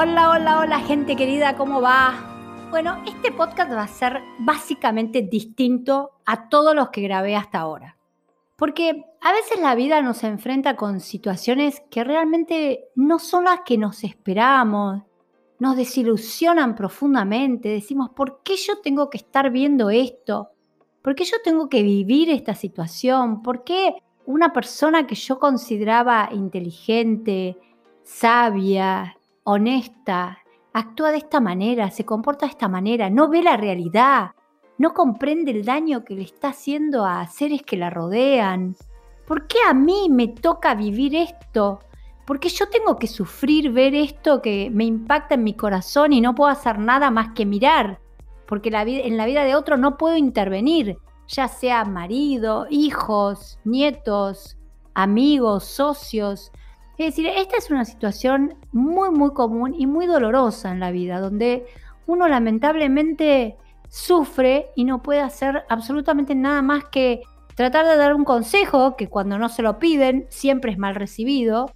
Hola, hola, hola gente querida, ¿cómo va? Bueno, este podcast va a ser básicamente distinto a todos los que grabé hasta ahora. Porque a veces la vida nos enfrenta con situaciones que realmente no son las que nos esperamos, nos desilusionan profundamente, decimos, ¿por qué yo tengo que estar viendo esto? ¿Por qué yo tengo que vivir esta situación? ¿Por qué una persona que yo consideraba inteligente, sabia, honesta, actúa de esta manera, se comporta de esta manera, no ve la realidad, no comprende el daño que le está haciendo a seres que la rodean. ¿Por qué a mí me toca vivir esto? ¿Por qué yo tengo que sufrir ver esto que me impacta en mi corazón y no puedo hacer nada más que mirar? Porque en la vida de otro no puedo intervenir, ya sea marido, hijos, nietos, amigos, socios. Es decir, esta es una situación muy, muy común y muy dolorosa en la vida, donde uno lamentablemente sufre y no puede hacer absolutamente nada más que tratar de dar un consejo, que cuando no se lo piden siempre es mal recibido,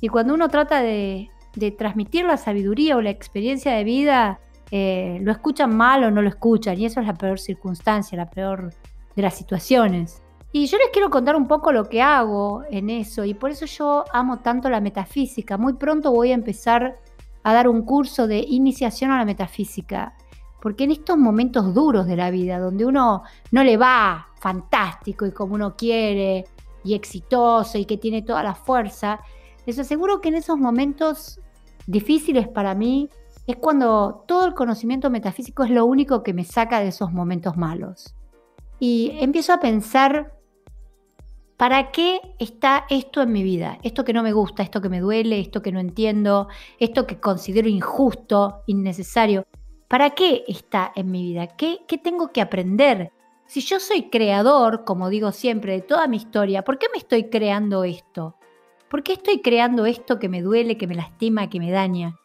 y cuando uno trata de, transmitir la sabiduría o la experiencia de vida, eh, lo escuchan mal o no lo escuchan, y eso es la peor circunstancia, la peor de las situaciones. Y yo les quiero contar un poco lo que hago en eso y por eso yo amo tanto la metafísica. Muy pronto voy a empezar a dar un curso de iniciación a la metafísica, porque en estos momentos duros de la vida, donde uno no le va fantástico y como uno quiere y exitoso y que tiene toda la fuerza, les aseguro que en esos momentos difíciles para mí es cuando todo el conocimiento metafísico es lo único que me saca de esos momentos malos. Y empiezo a pensar ¿Para qué está esto en mi vida? Esto que no me gusta, esto que me duele, esto que no entiendo, esto que considero injusto, innecesario. ¿Para qué está en mi vida? ¿Qué, tengo que aprender? Si yo soy creador, como digo siempre, de toda mi historia, ¿por qué me estoy creando esto? ¿Por qué estoy creando esto que me duele, que me lastima, que me daña?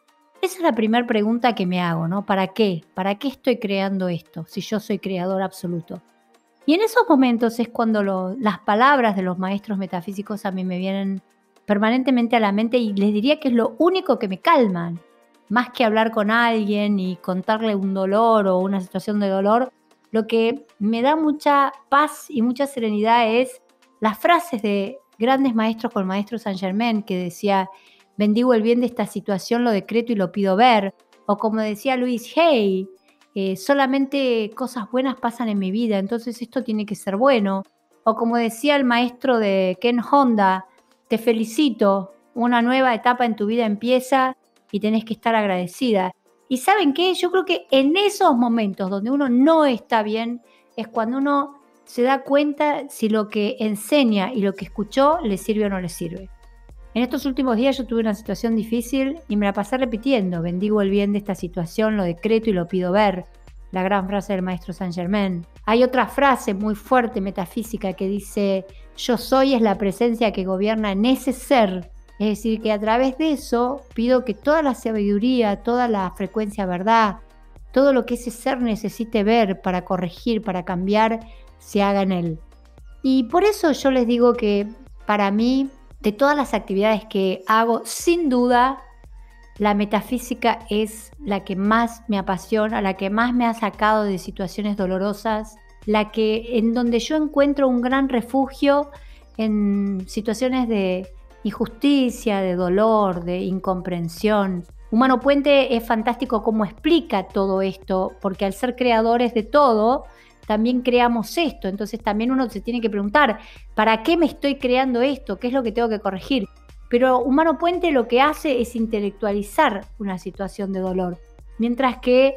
Esa es la primera pregunta que me hago, ¿no? ¿Para qué? ¿Para qué estoy creando esto si yo soy creador absoluto? Y en esos momentos es cuando las palabras de los maestros metafísicos a mí me vienen permanentemente a la mente y les diría que es lo único que me calman. Más que hablar con alguien y contarle un dolor o una situación de dolor, lo que me da mucha paz y mucha serenidad es las frases de grandes maestros con el maestro Saint Germain que decía, bendigo el bien de esta situación, lo decreto y lo pido ver. O como decía Luis Hay, eh, solamente cosas buenas pasan en mi vida, entonces esto tiene que ser bueno. O como decía el maestro de Ken Honda, te felicito, una nueva etapa en tu vida empieza y tenés que estar agradecida. Y saben qué, yo creo que en esos momentos donde uno no está bien es cuando uno se da cuenta si lo que enseña y lo que escuchó le sirve o no le sirve. En estos últimos días yo tuve una situación difícil y me la pasé repitiendo, bendigo el bien de esta situación, lo decreto y lo pido ver, la gran frase del maestro Saint Germain. Hay otra frase muy fuerte metafísica que dice, yo soy es la presencia que gobierna en ese ser. Es decir, que a través de eso pido que toda la sabiduría, toda la frecuencia verdad, todo lo que ese ser necesite ver para corregir, para cambiar, se haga en él. Y por eso yo les digo que para mí de todas las actividades que hago, sin duda, la metafísica es la que más me apasiona, la que más me ha sacado de situaciones dolorosas, la que en donde yo encuentro un gran refugio en situaciones de injusticia, de dolor, de incomprensión. Humano Puente es fantástico cómo explica todo esto, porque al ser creadores de todo, también creamos esto. Entonces también uno se tiene que preguntar, ¿para qué me estoy creando esto? ¿Qué es lo que tengo que corregir? Pero Humano Puente lo que hace es intelectualizar una situación de dolor, mientras que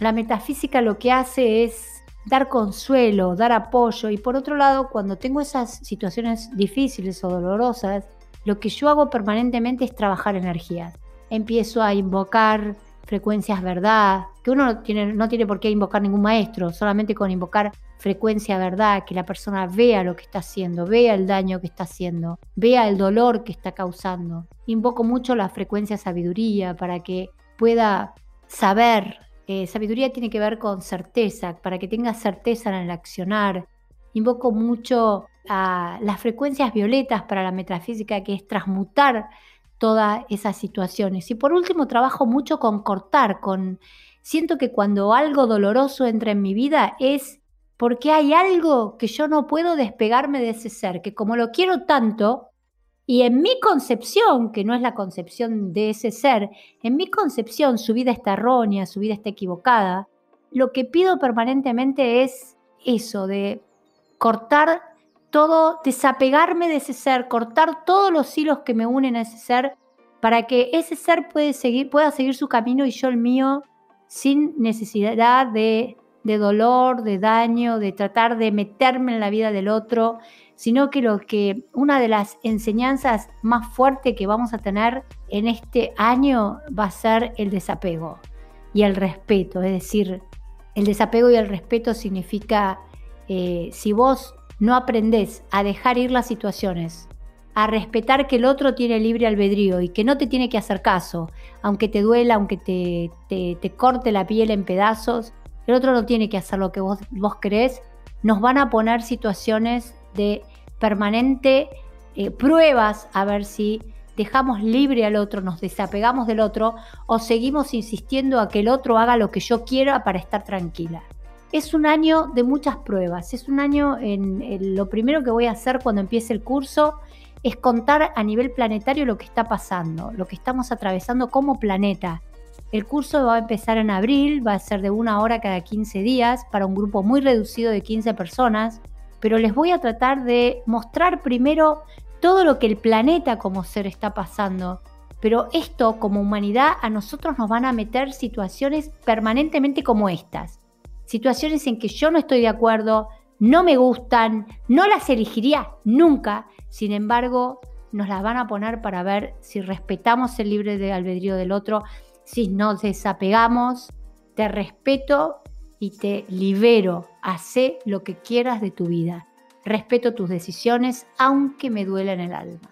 la metafísica lo que hace es dar consuelo, dar apoyo. Y por otro lado, cuando tengo esas situaciones difíciles o dolorosas, lo que yo hago permanentemente es trabajar energías. Empiezo a invocar frecuencias verdad, que uno no tiene, no tiene por qué invocar ningún maestro, solamente con invocar frecuencia verdad, que la persona vea lo que está haciendo, vea el daño que está haciendo, vea el dolor que está causando. Invoco mucho la frecuencia sabiduría para que pueda saber. Eh, sabiduría tiene que ver con certeza, para que tenga certeza en el accionar. Invoco mucho a las frecuencias violetas para la metafísica, que es transmutar todas esas situaciones. Y por último, trabajo mucho con cortar, con... Siento que cuando algo doloroso entra en mi vida es porque hay algo que yo no puedo despegarme de ese ser, que como lo quiero tanto, y en mi concepción, que no es la concepción de ese ser, en mi concepción su vida está errónea, su vida está equivocada, lo que pido permanentemente es eso, de cortar todo, desapegarme de ese ser, cortar todos los hilos que me unen a ese ser, para que ese ser puede seguir, pueda seguir su camino y yo el mío, sin necesidad de, de dolor, de daño, de tratar de meterme en la vida del otro, sino que lo que una de las enseñanzas más fuertes que vamos a tener en este año va a ser el desapego y el respeto. Es decir, el desapego y el respeto significa eh, si vos no aprendés a dejar ir las situaciones, a respetar que el otro tiene libre albedrío y que no te tiene que hacer caso, aunque te duela, aunque te, te, corte la piel en pedazos, el otro no tiene que hacer lo que vos, vos querés, nos van a poner situaciones de permanente eh, pruebas a ver si dejamos libre al otro, nos desapegamos del otro o seguimos insistiendo a que el otro haga lo que yo quiera para estar tranquila. Es un año de muchas pruebas, es un año en, lo primero que voy a hacer cuando empiece el curso es contar a nivel planetario lo que está pasando, lo que estamos atravesando como planeta. El curso va a empezar en abril, va a ser de una hora cada 15 días para un grupo muy reducido de 15 personas pero les voy a tratar de mostrar primero todo lo que el planeta como ser está pasando. Pero esto como humanidad a nosotros nos van a meter situaciones permanentemente como estas. Situaciones en que yo no estoy de acuerdo, no me gustan, no las elegiría nunca. Sin embargo, nos las van a poner para ver si respetamos el libre albedrío del otro, si nos desapegamos. Te respeto y te libero. Hacé lo que quieras de tu vida. Respeto tus decisiones, aunque me duela en el alma.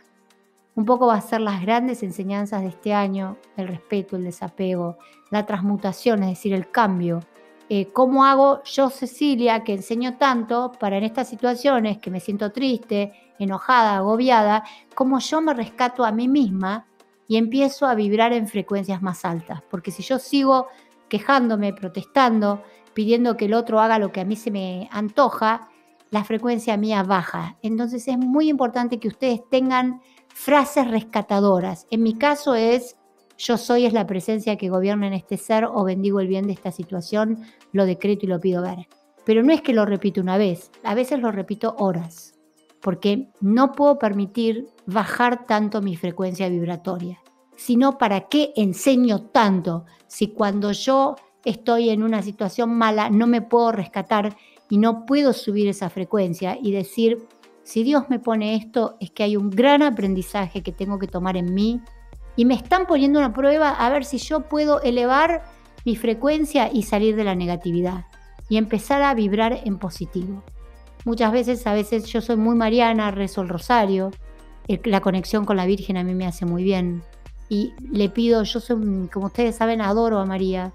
Un poco va a ser las grandes enseñanzas de este año, el respeto, el desapego, la transmutación, es decir, el cambio. Eh, ¿Cómo hago yo, Cecilia, que enseño tanto para en estas situaciones que me siento triste, enojada, agobiada, cómo yo me rescato a mí misma y empiezo a vibrar en frecuencias más altas? Porque si yo sigo quejándome, protestando, pidiendo que el otro haga lo que a mí se me antoja, la frecuencia mía baja. Entonces es muy importante que ustedes tengan frases rescatadoras. En mi caso es, yo soy es la presencia que gobierna en este ser o bendigo el bien de esta situación, lo decreto y lo pido ver. Pero no es que lo repito una vez, a veces lo repito horas, porque no puedo permitir bajar tanto mi frecuencia vibratoria. Sino, ¿para qué enseño tanto si cuando yo estoy en una situación mala, no me puedo rescatar y no puedo subir esa frecuencia y decir, si Dios me pone esto, es que hay un gran aprendizaje que tengo que tomar en mí y me están poniendo una prueba a ver si yo puedo elevar mi frecuencia y salir de la negatividad y empezar a vibrar en positivo. Muchas veces, a veces yo soy muy mariana, rezo el rosario, la conexión con la Virgen a mí me hace muy bien y le pido, yo soy, como ustedes saben, adoro a María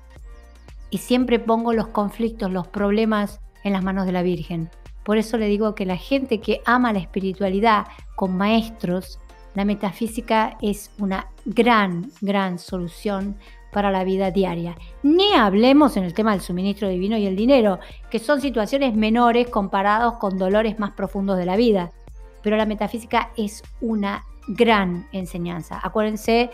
y siempre pongo los conflictos, los problemas en las manos de la Virgen. Por eso le digo que la gente que ama la espiritualidad con maestros, la metafísica es una gran, gran solución para la vida diaria. Ni hablemos en el tema del suministro divino y el dinero, que son situaciones menores comparados con dolores más profundos de la vida. Pero la metafísica es una gran enseñanza. Acuérdense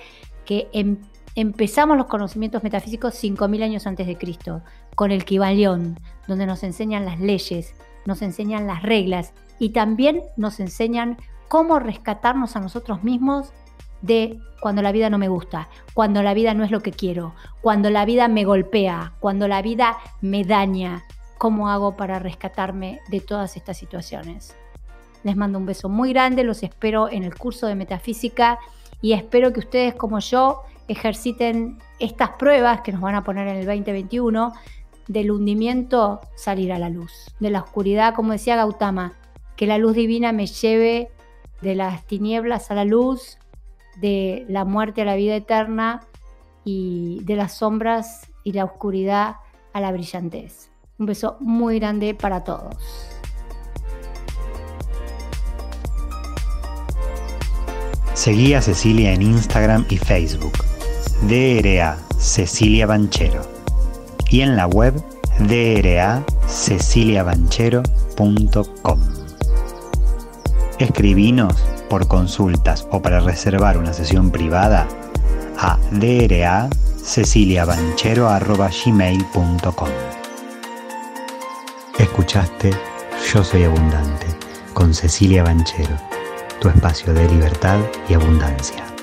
que en empezamos los conocimientos metafísicos 5.000 años antes de Cristo, con el Kibalión, donde nos enseñan las leyes, nos enseñan las reglas y también nos enseñan cómo rescatarnos a nosotros mismos de cuando la vida no me gusta, cuando la vida no es lo que quiero, cuando la vida me golpea, cuando la vida me daña, cómo hago para rescatarme de todas estas situaciones. Les mando un beso muy grande, los espero en el curso de metafísica y espero que ustedes como yo ejerciten estas pruebas que nos van a poner en el 2021 del hundimiento salir a la luz, de la oscuridad, como decía Gautama, que la luz divina me lleve de las tinieblas a la luz, de la muerte a la vida eterna y de las sombras y la oscuridad a la brillantez. Un beso muy grande para todos. Seguí a Cecilia en Instagram y Facebook. DRA Cecilia Banchero. Y en la web draceciliabanchero.com. Escribinos por consultas o para reservar una sesión privada a draceciliabanchero.gmail.com Escuchaste Yo Soy Abundante con Cecilia Banchero, tu espacio de libertad y abundancia.